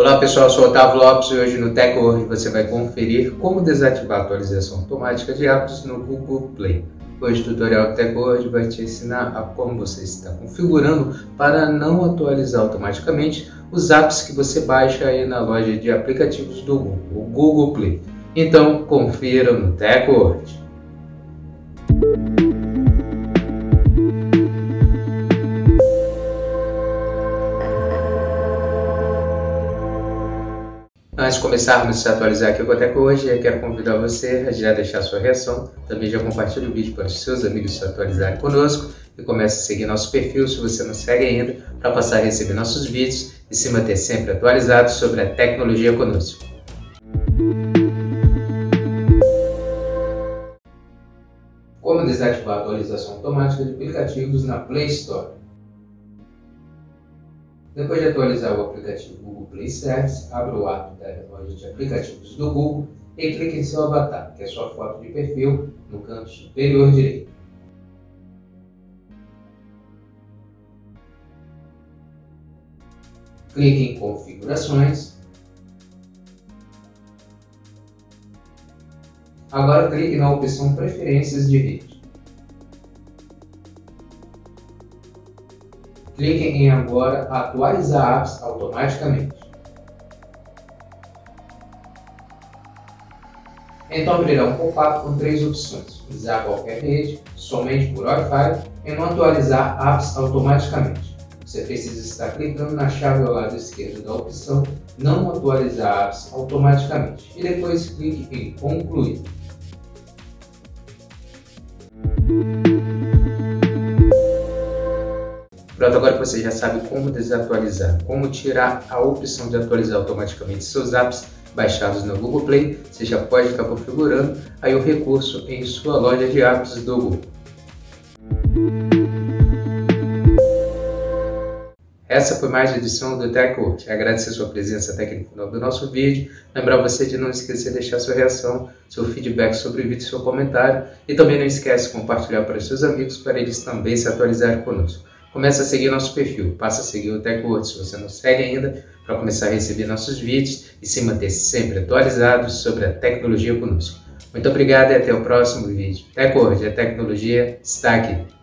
Olá pessoal, eu sou Otávio Lopes e hoje no TechWord você vai conferir como desativar a atualização automática de apps no Google Play. Hoje o tutorial do TechWord vai te ensinar a como você está configurando para não atualizar automaticamente os apps que você baixa aí na loja de aplicativos do Google, o Google Play. Então confira no TechWord. Antes de começarmos a atualizar aqui com a Teco hoje, eu quero convidar você a já deixar sua reação, também já compartilhe o vídeo para os seus amigos se atualizarem conosco e comece a seguir nosso perfil se você não segue ainda, para passar a receber nossos vídeos e se manter sempre atualizado sobre a tecnologia conosco. Como desativar a atualização automática de aplicativos na Play Store? Depois de atualizar o aplicativo Google Play Service, abra o app da loja de aplicativos do Google e clique em seu avatar, que é sua foto de perfil, no canto superior direito. Clique em Configurações. Agora clique na opção Preferências de rede. Clique em agora atualizar apps automaticamente. Então abrirá um pop-up com três opções: usar qualquer rede, somente por Wi-Fi e não atualizar apps automaticamente. Você precisa estar clicando na chave ao lado esquerdo da opção Não atualizar apps automaticamente e depois clique em Concluir. Pronto, agora que você já sabe como desatualizar, como tirar a opção de atualizar automaticamente seus apps baixados no Google Play, você já pode estar configurando aí o recurso em sua loja de apps do Google. Essa foi mais uma edição do TechWord. Agradecer sua presença até aqui no final do nosso vídeo. Lembrar você de não esquecer de deixar sua reação, seu feedback sobre o vídeo, seu comentário. E também não esquece de compartilhar para seus amigos para eles também se atualizarem conosco começa a seguir nosso perfil, passa a seguir o TechWord se você não segue ainda, para começar a receber nossos vídeos e se manter sempre atualizado sobre a tecnologia conosco. Muito obrigado e até o próximo vídeo. TechWord, a tecnologia está aqui.